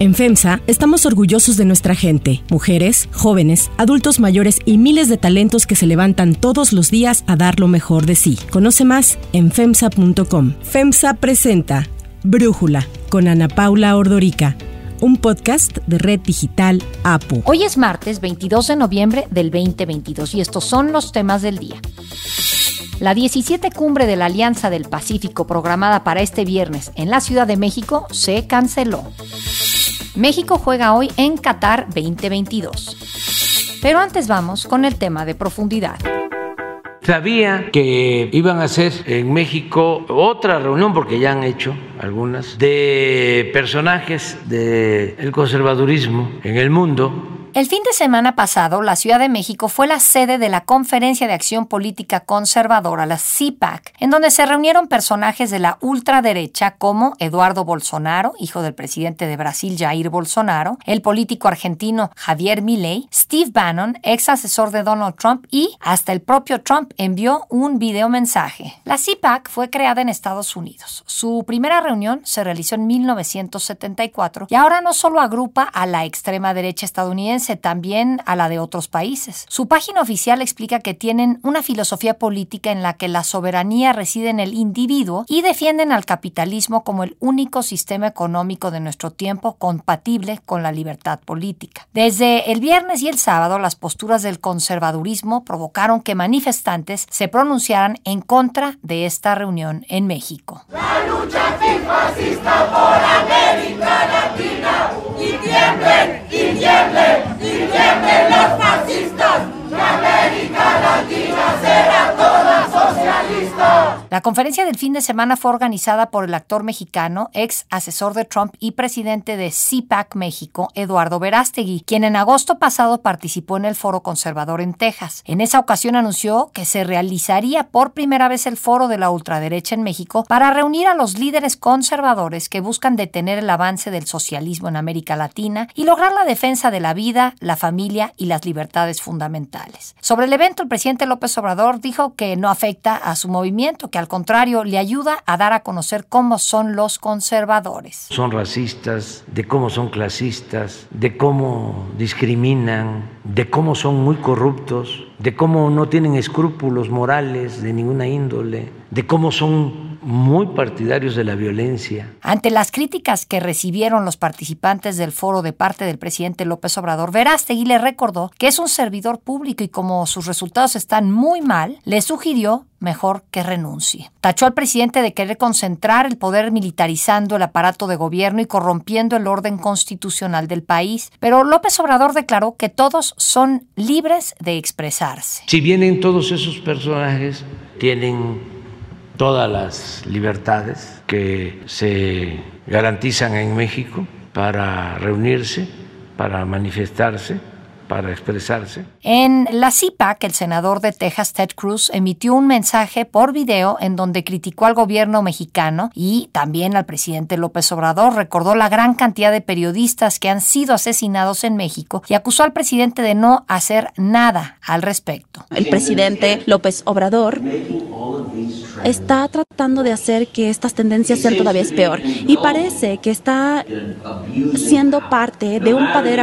En FEMSA estamos orgullosos de nuestra gente, mujeres, jóvenes, adultos mayores y miles de talentos que se levantan todos los días a dar lo mejor de sí. Conoce más en FEMSA.com. FEMSA presenta Brújula con Ana Paula Ordorica un podcast de Red Digital APU. Hoy es martes 22 de noviembre del 2022 y estos son los temas del día. La 17 cumbre de la Alianza del Pacífico programada para este viernes en la Ciudad de México se canceló. México juega hoy en Qatar 2022. Pero antes vamos con el tema de profundidad. Sabía que iban a hacer en México otra reunión, porque ya han hecho algunas, de personajes del conservadurismo en el mundo el fin de semana pasado, la Ciudad de México fue la sede de la Conferencia de Acción Política Conservadora, la CIPAC, en donde se reunieron personajes de la ultraderecha como Eduardo Bolsonaro, hijo del presidente de Brasil Jair Bolsonaro, el político argentino Javier Milei, Steve Bannon, ex asesor de Donald Trump y hasta el propio Trump envió un video mensaje. La CIPAC fue creada en Estados Unidos. Su primera reunión se realizó en 1974 y ahora no solo agrupa a la extrema derecha estadounidense, también a la de otros países. Su página oficial explica que tienen una filosofía política en la que la soberanía reside en el individuo y defienden al capitalismo como el único sistema económico de nuestro tiempo compatible con la libertad política. Desde el viernes y el sábado, las posturas del conservadurismo provocaron que manifestantes se pronunciaran en contra de esta reunión en México. La lucha antifascista por América Latina y tiemblen, y tiemblen. Tiemblen los fascistas, la América Latina será toda La conferencia del fin de semana fue organizada por el actor mexicano, ex asesor de Trump y presidente de CIPAC México, Eduardo Verástegui, quien en agosto pasado participó en el Foro Conservador en Texas. En esa ocasión anunció que se realizaría por primera vez el Foro de la Ultraderecha en México para reunir a los líderes conservadores que buscan detener el avance del socialismo en América Latina y lograr la defensa de la vida, la familia y las libertades fundamentales. Sobre el evento, el presidente López Obrador dijo que no afecta a su movimiento, que al contrario le ayuda a dar a conocer cómo son los conservadores. Son racistas, de cómo son clasistas, de cómo discriminan, de cómo son muy corruptos, de cómo no tienen escrúpulos morales de ninguna índole, de cómo son muy partidarios de la violencia. Ante las críticas que recibieron los participantes del foro de parte del presidente López Obrador, Verástegui le recordó que es un servidor público y como sus resultados están muy mal, le sugirió mejor que renuncie. Tachó al presidente de querer concentrar el poder militarizando el aparato de gobierno y corrompiendo el orden constitucional del país, pero López Obrador declaró que todos son libres de expresarse. Si vienen todos esos personajes, tienen todas las libertades que se garantizan en México para reunirse, para manifestarse para expresarse. En la CIPAC, el senador de Texas, Ted Cruz, emitió un mensaje por video en donde criticó al gobierno mexicano y también al presidente López Obrador. Recordó la gran cantidad de periodistas que han sido asesinados en México y acusó al presidente de no hacer nada al respecto. El presidente López Obrador está tratando de hacer que estas tendencias sean todavía peor y parece que está siendo parte de un poder,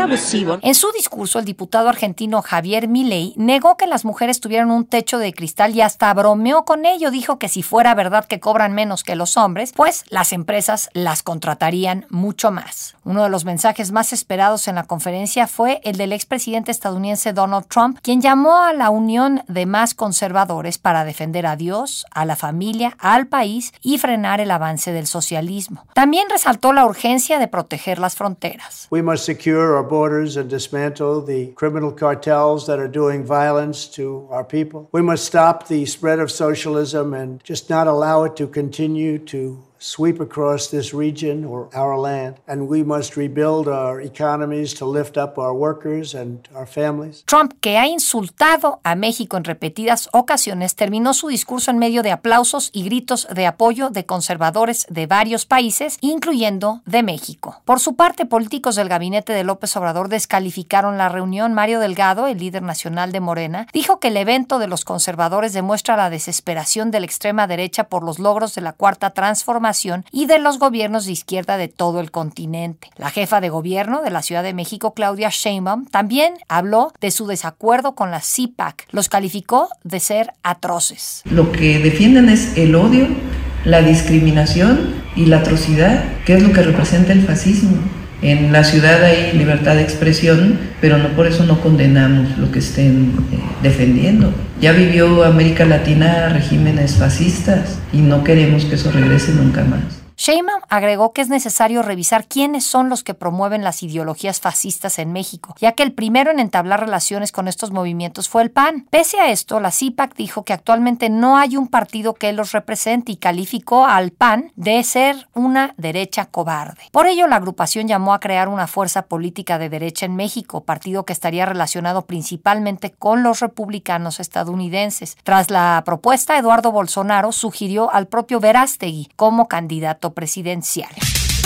abusivo. En su discurso, el diputado argentino Javier Milei negó que las mujeres tuvieran un techo de cristal y hasta bromeó con ello. Dijo que si fuera verdad que cobran menos que los hombres, pues las empresas las contratarían mucho más. Uno de los mensajes más esperados en la conferencia fue el del expresidente estadounidense Donald Trump, quien llamó a la unión de más conservadores para defender a Dios, a la familia, al país y frenar el avance del socialismo. También resaltó la urgencia de proteger las fronteras. We must secure our borders and dismantle the criminal cartels that are doing violence to our people. We must stop the spread of socialism and just not allow it to continue to sweep across this region or our land, and we must rebuild our economies to lift up our workers and our families. Trump, que ha insultado a México en repetidas ocasiones, terminó su discurso en medio de aplausos y gritos de apoyo de conservadores de varios países, incluyendo de México. Por su parte, políticos del gabinete de López Obrador descalificaron la reunión. Mario Delgado, el líder nacional de Morena, dijo que el evento de los conservadores demuestra la desesperación de la extrema derecha por los logros de la cuarta transformación y de los gobiernos de izquierda de todo el continente. La jefa de gobierno de la Ciudad de México, Claudia Sheinbaum, también habló de su desacuerdo con la CIPAC. Los calificó de ser atroces. Lo que defienden es el odio, la discriminación y la atrocidad, que es lo que representa el fascismo. En la ciudad hay libertad de expresión, pero no por eso no condenamos lo que estén eh, defendiendo. Ya vivió América Latina regímenes fascistas y no queremos que eso regrese nunca más. Sheinbaum agregó que es necesario revisar quiénes son los que promueven las ideologías fascistas en México, ya que el primero en entablar relaciones con estos movimientos fue el PAN. Pese a esto, la CIPAC dijo que actualmente no hay un partido que los represente y calificó al PAN de ser una derecha cobarde. Por ello, la agrupación llamó a crear una fuerza política de derecha en México, partido que estaría relacionado principalmente con los republicanos estadounidenses. Tras la propuesta, Eduardo Bolsonaro sugirió al propio Verástegui como candidato presidencial.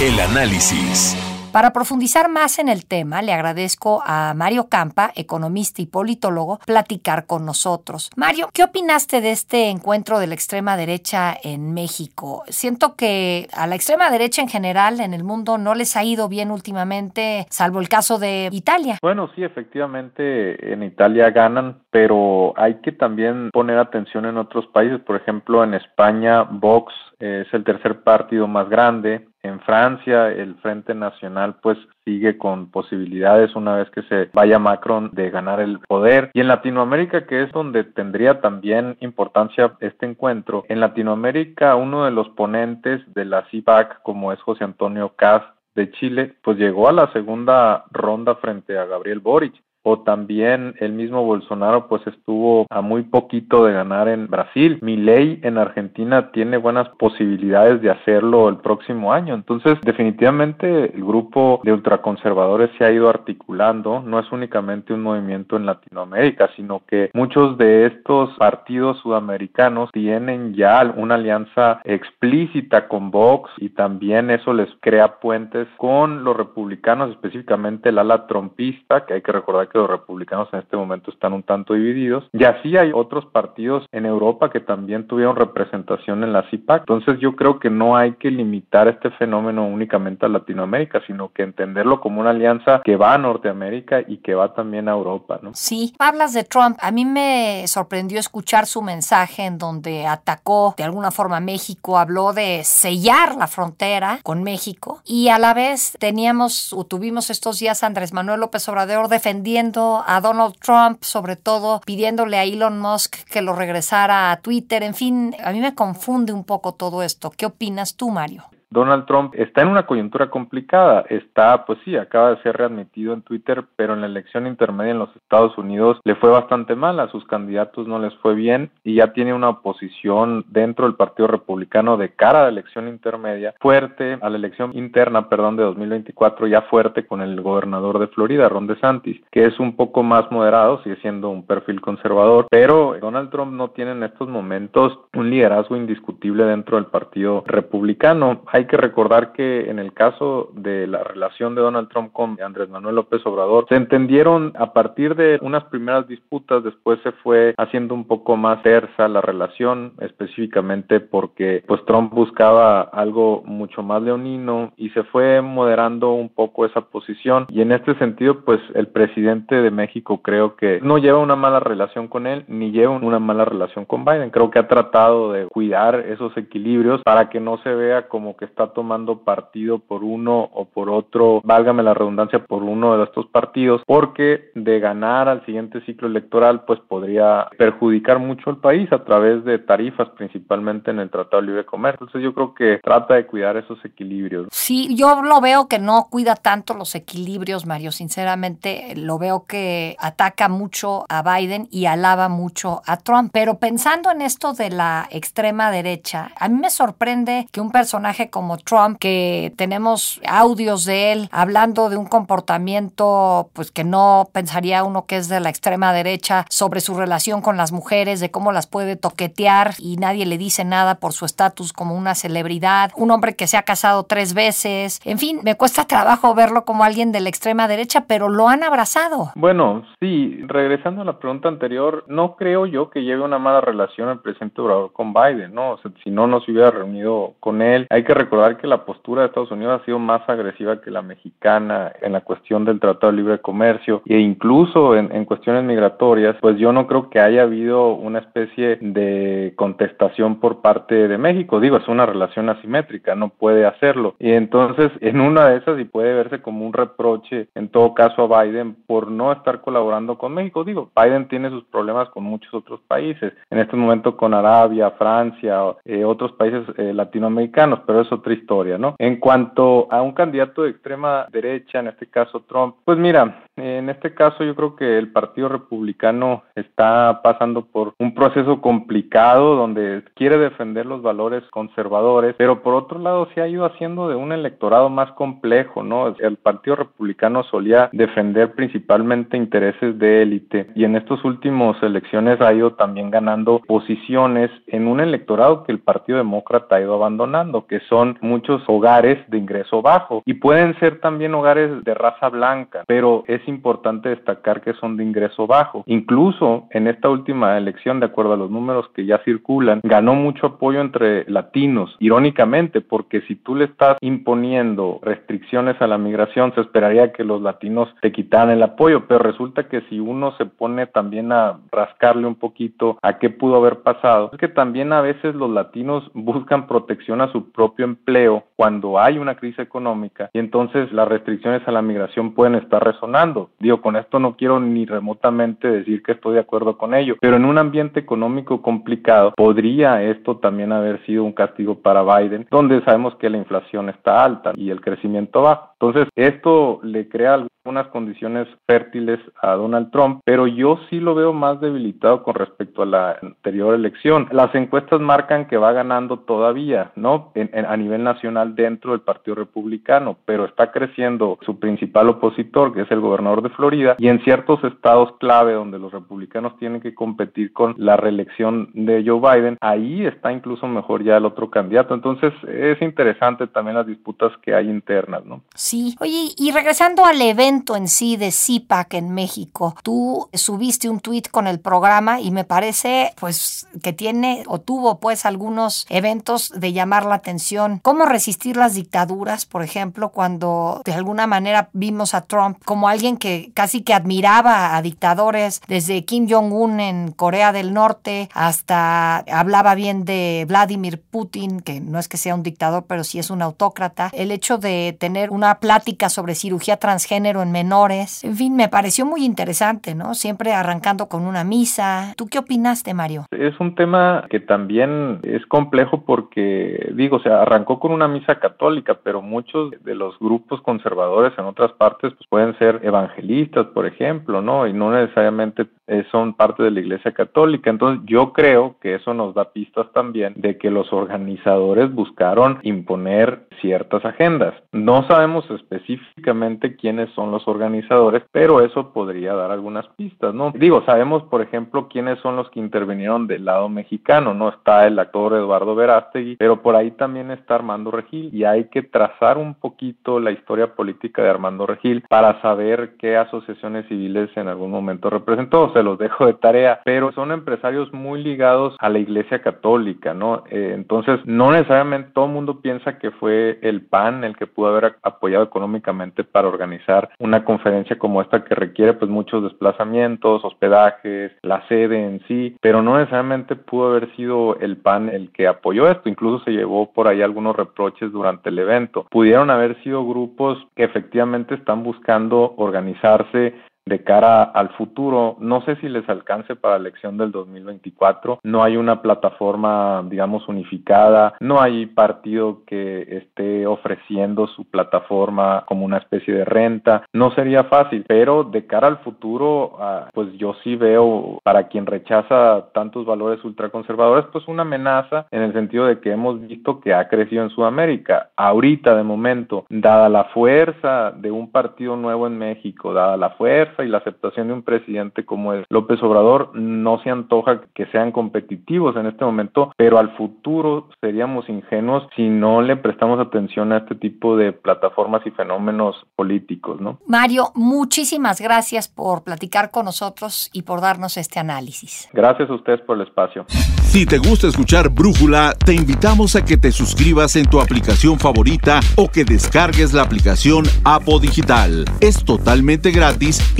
El análisis. Para profundizar más en el tema, le agradezco a Mario Campa, economista y politólogo, platicar con nosotros. Mario, ¿qué opinaste de este encuentro de la extrema derecha en México? Siento que a la extrema derecha en general en el mundo no les ha ido bien últimamente, salvo el caso de Italia. Bueno, sí, efectivamente en Italia ganan, pero hay que también poner atención en otros países. Por ejemplo, en España, Vox es el tercer partido más grande. En Francia, el Frente Nacional pues sigue con posibilidades una vez que se vaya Macron de ganar el poder. Y en Latinoamérica, que es donde tendría también importancia este encuentro, en Latinoamérica uno de los ponentes de la CIPAC, como es José Antonio Caz de Chile, pues llegó a la segunda ronda frente a Gabriel Boric o también el mismo Bolsonaro pues estuvo a muy poquito de ganar en Brasil. Milei en Argentina tiene buenas posibilidades de hacerlo el próximo año. Entonces, definitivamente el grupo de ultraconservadores se ha ido articulando, no es únicamente un movimiento en Latinoamérica, sino que muchos de estos partidos sudamericanos tienen ya una alianza explícita con Vox y también eso les crea puentes con los republicanos, específicamente el ala trompista, que hay que recordar que los republicanos en este momento están un tanto divididos. Y así hay otros partidos en Europa que también tuvieron representación en la CIPAC. Entonces yo creo que no hay que limitar este fenómeno únicamente a Latinoamérica, sino que entenderlo como una alianza que va a Norteamérica y que va también a Europa. ¿no? Sí, hablas de Trump. A mí me sorprendió escuchar su mensaje en donde atacó de alguna forma a México, habló de sellar la frontera con México y a la vez teníamos o tuvimos estos días a Andrés Manuel López Obrador defendiendo a Donald Trump, sobre todo pidiéndole a Elon Musk que lo regresara a Twitter. En fin, a mí me confunde un poco todo esto. ¿Qué opinas tú, Mario? Donald Trump está en una coyuntura complicada. Está, pues sí, acaba de ser readmitido en Twitter, pero en la elección intermedia en los Estados Unidos le fue bastante mal. A sus candidatos no les fue bien y ya tiene una oposición dentro del Partido Republicano de cara a la elección intermedia fuerte, a la elección interna, perdón, de 2024 ya fuerte con el gobernador de Florida, Ron DeSantis, que es un poco más moderado, sigue siendo un perfil conservador, pero Donald Trump no tiene en estos momentos un liderazgo indiscutible dentro del Partido Republicano hay que recordar que en el caso de la relación de Donald Trump con Andrés Manuel López Obrador, se entendieron a partir de unas primeras disputas, después se fue haciendo un poco más tersa la relación, específicamente porque pues Trump buscaba algo mucho más leonino y se fue moderando un poco esa posición. Y en este sentido pues el presidente de México creo que no lleva una mala relación con él ni lleva una mala relación con Biden, creo que ha tratado de cuidar esos equilibrios para que no se vea como que está tomando partido por uno o por otro, válgame la redundancia, por uno de estos partidos, porque de ganar al siguiente ciclo electoral, pues podría perjudicar mucho al país a través de tarifas, principalmente en el Tratado de Libre Comercio. Entonces yo creo que trata de cuidar esos equilibrios. Sí, yo lo veo que no cuida tanto los equilibrios, Mario. Sinceramente, lo veo que ataca mucho a Biden y alaba mucho a Trump. Pero pensando en esto de la extrema derecha, a mí me sorprende que un personaje como como Trump, que tenemos audios de él hablando de un comportamiento pues que no pensaría uno que es de la extrema derecha sobre su relación con las mujeres, de cómo las puede toquetear y nadie le dice nada por su estatus como una celebridad, un hombre que se ha casado tres veces, en fin, me cuesta trabajo verlo como alguien de la extrema derecha, pero lo han abrazado. Bueno, sí, regresando a la pregunta anterior, no creo yo que lleve una mala relación el presidente Obrador con Biden, ¿no? O sea, si no, no se hubiera reunido con él. Hay que recordar que la postura de Estados Unidos ha sido más agresiva que la mexicana en la cuestión del Tratado de Libre Comercio e incluso en, cuestiones migratorias, pues yo no creo que haya habido una especie de contestación por parte de México. Digo, es una relación asimétrica, no puede hacerlo. Y entonces, en una de esas, y puede verse como un reproche, en todo caso, a Biden por no estar colaborando con México. Digo, Biden tiene sus problemas con muchos otros países, en este momento con Arabia, Francia, eh, otros países eh, latinoamericanos, pero otra historia, ¿no? En cuanto a un candidato de extrema derecha, en este caso Trump, pues mira, en este caso yo creo que el Partido Republicano está pasando por un proceso complicado donde quiere defender los valores conservadores, pero por otro lado se ha ido haciendo de un electorado más complejo, ¿no? El Partido Republicano solía defender principalmente intereses de élite y en estos últimos elecciones ha ido también ganando posiciones en un electorado que el Partido Demócrata ha ido abandonando, que son muchos hogares de ingreso bajo y pueden ser también hogares de raza blanca, pero es importante destacar que son de ingreso bajo. Incluso en esta última elección, de acuerdo a los números que ya circulan, ganó mucho apoyo entre latinos, irónicamente, porque si tú le estás imponiendo restricciones a la migración, se esperaría que los latinos te quitaran el apoyo, pero resulta que si uno se pone también a rascarle un poquito a qué pudo haber pasado, es que también a veces los latinos buscan protección a su propio empleo cuando hay una crisis económica y entonces las restricciones a la migración pueden estar resonando. Digo, con esto no quiero ni remotamente decir que estoy de acuerdo con ello, pero en un ambiente económico complicado podría esto también haber sido un castigo para Biden, donde sabemos que la inflación está alta y el crecimiento bajo. Entonces, esto le crea algunas condiciones fértiles a Donald Trump, pero yo sí lo veo más debilitado con respecto a la anterior elección. Las encuestas marcan que va ganando todavía, ¿no? a nivel nacional dentro del Partido Republicano, pero está creciendo su principal opositor, que es el gobernador de Florida, y en ciertos estados clave donde los republicanos tienen que competir con la reelección de Joe Biden, ahí está incluso mejor ya el otro candidato. Entonces es interesante también las disputas que hay internas, ¿no? Sí. Oye, y regresando al evento en sí de CIPAC en México, tú subiste un tweet con el programa y me parece pues que tiene o tuvo pues algunos eventos de llamar la atención. ¿Cómo resistir las dictaduras, por ejemplo, cuando de alguna manera vimos a Trump como alguien que casi que admiraba a dictadores desde Kim Jong-un en Corea del Norte hasta hablaba bien de Vladimir Putin, que no es que sea un dictador, pero sí es un autócrata. El hecho de tener una plática sobre cirugía transgénero en menores, en fin, me pareció muy interesante, ¿no? Siempre arrancando con una misa. ¿Tú qué opinaste, Mario? Es un tema que también es complejo porque, digo, o sea, arrancó con una misa católica, pero muchos de los grupos conservadores en otras partes pues, pueden ser evangelistas, por ejemplo, ¿no? Y no necesariamente eh, son parte de la Iglesia Católica. Entonces, yo creo que eso nos da pistas también de que los organizadores buscaron imponer ciertas agendas. No sabemos específicamente quiénes son los organizadores, pero eso podría dar algunas pistas, ¿no? Digo, sabemos, por ejemplo, quiénes son los que intervinieron del lado mexicano, ¿no? Está el actor Eduardo Verástegui, pero por ahí también está Armando Regil y hay que trazar un poquito la historia política de Armando Regil para saber qué asociaciones civiles en algún momento representó. Se los dejo de tarea, pero son empresarios muy ligados a la Iglesia Católica, ¿no? Eh, entonces, no necesariamente todo el mundo piensa que fue el PAN el que pudo haber apoyado económicamente para organizar una conferencia como esta que requiere pues muchos desplazamientos, hospedajes, la sede en sí, pero no necesariamente pudo haber sido el PAN el que apoyó esto, incluso se llevó por ahí algunos reproches durante el evento. Pudieron haber sido grupos que efectivamente están buscando organizarse de cara al futuro. No sé si les alcance para la elección del 2024. No hay una plataforma, digamos, unificada. No hay partido que esté ofreciendo su plataforma como una especie de renta. No sería fácil, pero de cara al futuro, ah, pues yo sí veo para quien rechaza tantos valores ultraconservadores, pues una amenaza en el sentido de que hemos visto que ha crecido en Sudamérica. Ahorita, de momento, dada la fuerza de un partido nuevo en México, dada la fuerza y la aceptación de un presidente como es López Obrador, no se antoja que sean competitivos en este momento, pero al futuro seríamos ingenuos si no le prestamos atención a este tipo de plataformas y fenómenos políticos, ¿no? Mario, muchísimas gracias por platicar con nosotros y por darnos este análisis. Gracias a ustedes por el espacio. Si te gusta escuchar Brújula, te invitamos a que te suscribas en tu aplicación favorita o que descargues la aplicación Apo Digital. Es totalmente gratis y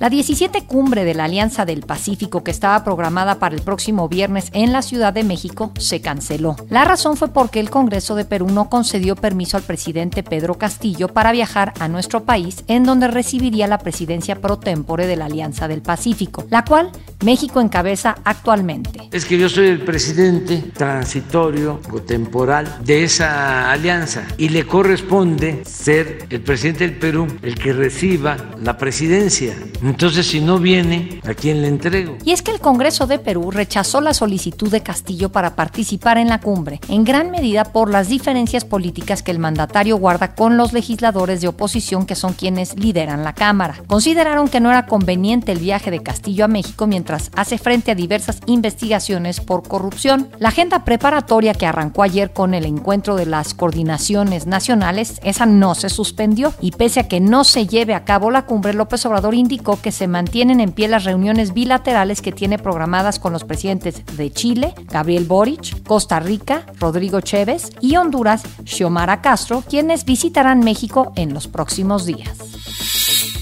La 17 cumbre de la Alianza del Pacífico que estaba programada para el próximo viernes en la Ciudad de México se canceló. La razón fue porque el Congreso de Perú no concedió permiso al presidente Pedro Castillo para viajar a nuestro país, en donde recibiría la presidencia pro tempore de la Alianza del Pacífico, la cual México encabeza actualmente. Es que yo soy el presidente transitorio o temporal de esa alianza y le corresponde ser el presidente del Perú el que reciba la presidencia. Entonces, si no viene, ¿a quién le entrego? Y es que el Congreso de Perú rechazó la solicitud de Castillo para participar en la cumbre, en gran medida por las diferencias políticas que el mandatario guarda con los legisladores de oposición que son quienes lideran la Cámara. Consideraron que no era conveniente el viaje de Castillo a México mientras hace frente a diversas investigaciones por corrupción. La agenda preparatoria que arrancó ayer con el encuentro de las coordinaciones nacionales, esa no se suspendió y pese a que no se lleve a cabo la cumbre, López Obrador indicó que se mantienen en pie las reuniones bilaterales que tiene programadas con los presidentes de Chile, Gabriel Boric, Costa Rica, Rodrigo Chévez y Honduras, Xiomara Castro, quienes visitarán México en los próximos días.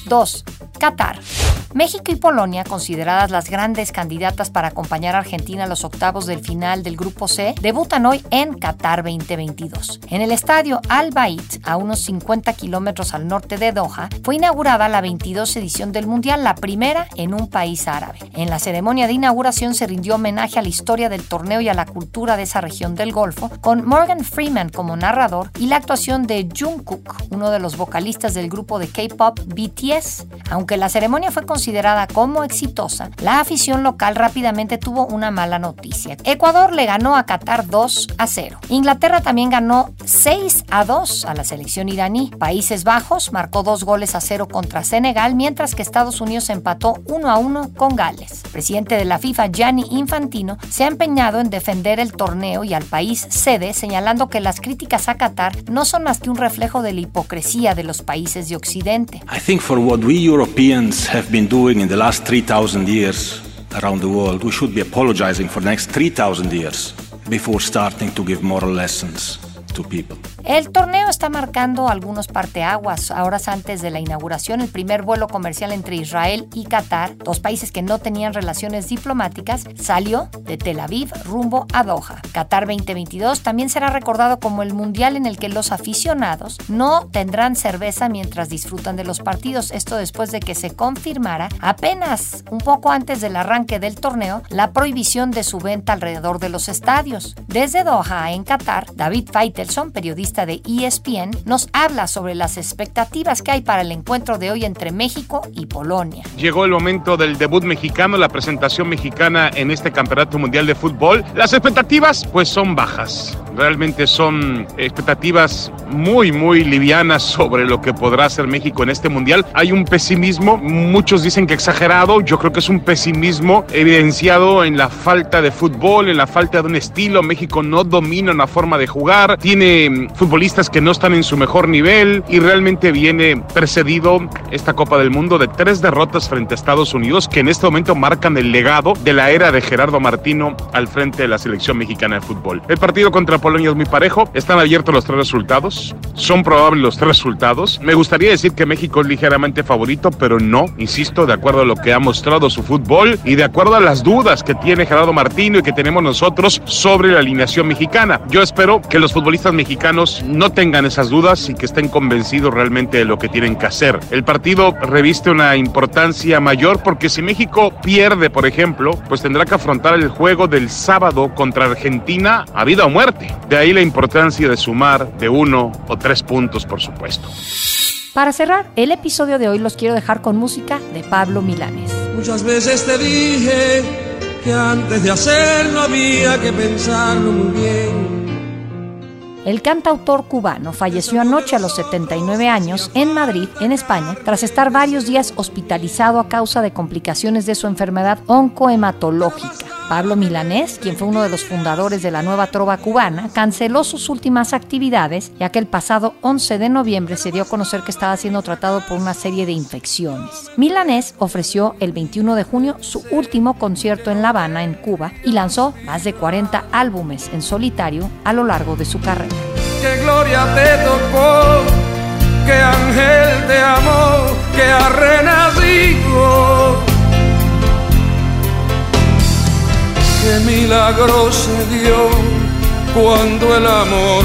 2. Qatar. México y Polonia, consideradas las grandes candidatas para acompañar a Argentina a los octavos del final del Grupo C, debutan hoy en Qatar 2022. En el estadio Al Bayt, a unos 50 kilómetros al norte de Doha, fue inaugurada la 22 edición del Mundial, la primera en un país árabe. En la ceremonia de inauguración se rindió homenaje a la historia del torneo y a la cultura de esa región del Golfo, con Morgan Freeman como narrador y la actuación de Jungkook, uno de los vocalistas del grupo de K-pop BTS. Aunque la ceremonia fue considerada como exitosa, la afición local rápidamente tuvo una mala noticia. Ecuador le ganó a Qatar 2 a 0. Inglaterra también ganó 6 a 2 a la selección iraní. Países Bajos marcó dos goles a 0 contra Senegal, mientras que Estados Unidos empató 1 a 1 con Gales. El presidente de la FIFA, Gianni Infantino, se ha empeñado en defender el torneo y al país sede, señalando que las críticas a Qatar no son más que un reflejo de la hipocresía de los países de Occidente. I think for what we Europeans have been doing in the last 3,000 years around the world, we should be apologizing for the next 3,000 years before starting to give moral lessons El torneo está marcando algunos parteaguas. Horas antes de la inauguración, el primer vuelo comercial entre Israel y Qatar, dos países que no tenían relaciones diplomáticas, salió de Tel Aviv rumbo a Doha. Qatar 2022 también será recordado como el mundial en el que los aficionados no tendrán cerveza mientras disfrutan de los partidos. Esto después de que se confirmara apenas un poco antes del arranque del torneo la prohibición de su venta alrededor de los estadios. Desde Doha, en Qatar, David Feitelson, periodista de ESPN, nos habla sobre las expectativas que hay para el encuentro de hoy entre México y Polonia. Llegó el momento del debut mexicano, la presentación mexicana en este Campeonato Mundial de Fútbol. Las expectativas pues son bajas. Realmente son expectativas muy, muy livianas sobre lo que podrá hacer México en este mundial. Hay un pesimismo, muchos dicen que exagerado, yo creo que es un pesimismo evidenciado en la falta de fútbol, en la falta de un estilo. México no domina una forma de jugar, tiene futbolistas que no están en su mejor nivel y realmente viene precedido esta Copa del Mundo de tres derrotas frente a Estados Unidos que en este momento marcan el legado de la era de Gerardo Martino al frente de la selección mexicana de fútbol. El partido contra Polonia es muy parejo, están abiertos los tres resultados, son probables los tres resultados. Me gustaría decir que México es ligeramente favorito, pero no, insisto, de acuerdo a lo que ha mostrado su fútbol y de acuerdo a las dudas que tiene Gerardo Martino y que tenemos nosotros sobre la alineación mexicana. Yo espero que los futbolistas mexicanos no tengan esas dudas y que estén convencidos realmente de lo que tienen que hacer. El partido reviste una importancia mayor porque si México pierde, por ejemplo, pues tendrá que afrontar el juego del sábado contra Argentina a vida o muerte. De ahí la importancia de sumar de uno o tres puntos, por supuesto. Para cerrar el episodio de hoy los quiero dejar con música de Pablo Milanes. Muchas veces te dije que antes de hacerlo había que pensarlo muy bien. El cantautor cubano falleció anoche a los 79 años en Madrid, en España, tras estar varios días hospitalizado a causa de complicaciones de su enfermedad oncohematológica. Pablo Milanés, quien fue uno de los fundadores de la nueva trova cubana, canceló sus últimas actividades ya que el pasado 11 de noviembre se dio a conocer que estaba siendo tratado por una serie de infecciones. Milanés ofreció el 21 de junio su último concierto en La Habana, en Cuba, y lanzó más de 40 álbumes en solitario a lo largo de su carrera. ¡Qué gloria te tocó! ¡Qué ángel te amó! ¡Que ha renacido! Qué milagro se dio cuando el amor